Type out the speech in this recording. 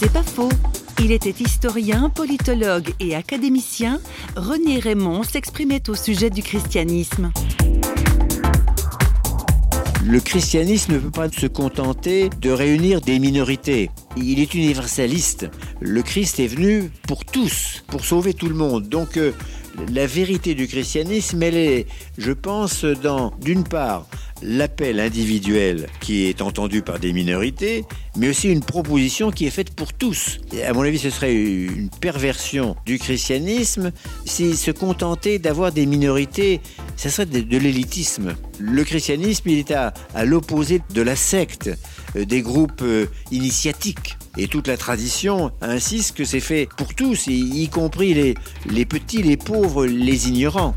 C'est pas faux. Il était historien, politologue et académicien. René Raymond s'exprimait au sujet du christianisme. Le christianisme ne peut pas se contenter de réunir des minorités. Il est universaliste. Le Christ est venu pour tous, pour sauver tout le monde. Donc euh, la vérité du christianisme, elle est, je pense, dans, d'une part, l'appel individuel qui est entendu par des minorités, mais aussi une proposition qui est faite pour tous. À mon avis, ce serait une perversion du christianisme s'il se contentait d'avoir des minorités, ce serait de, l'élitisme. Le christianisme, il est à, à l'opposé de la secte, euh, des groupes euh, initiatiques. Et toute la tradition insiste que c'est fait pour tous, y, compris les petits, les pauvres, les ignorants.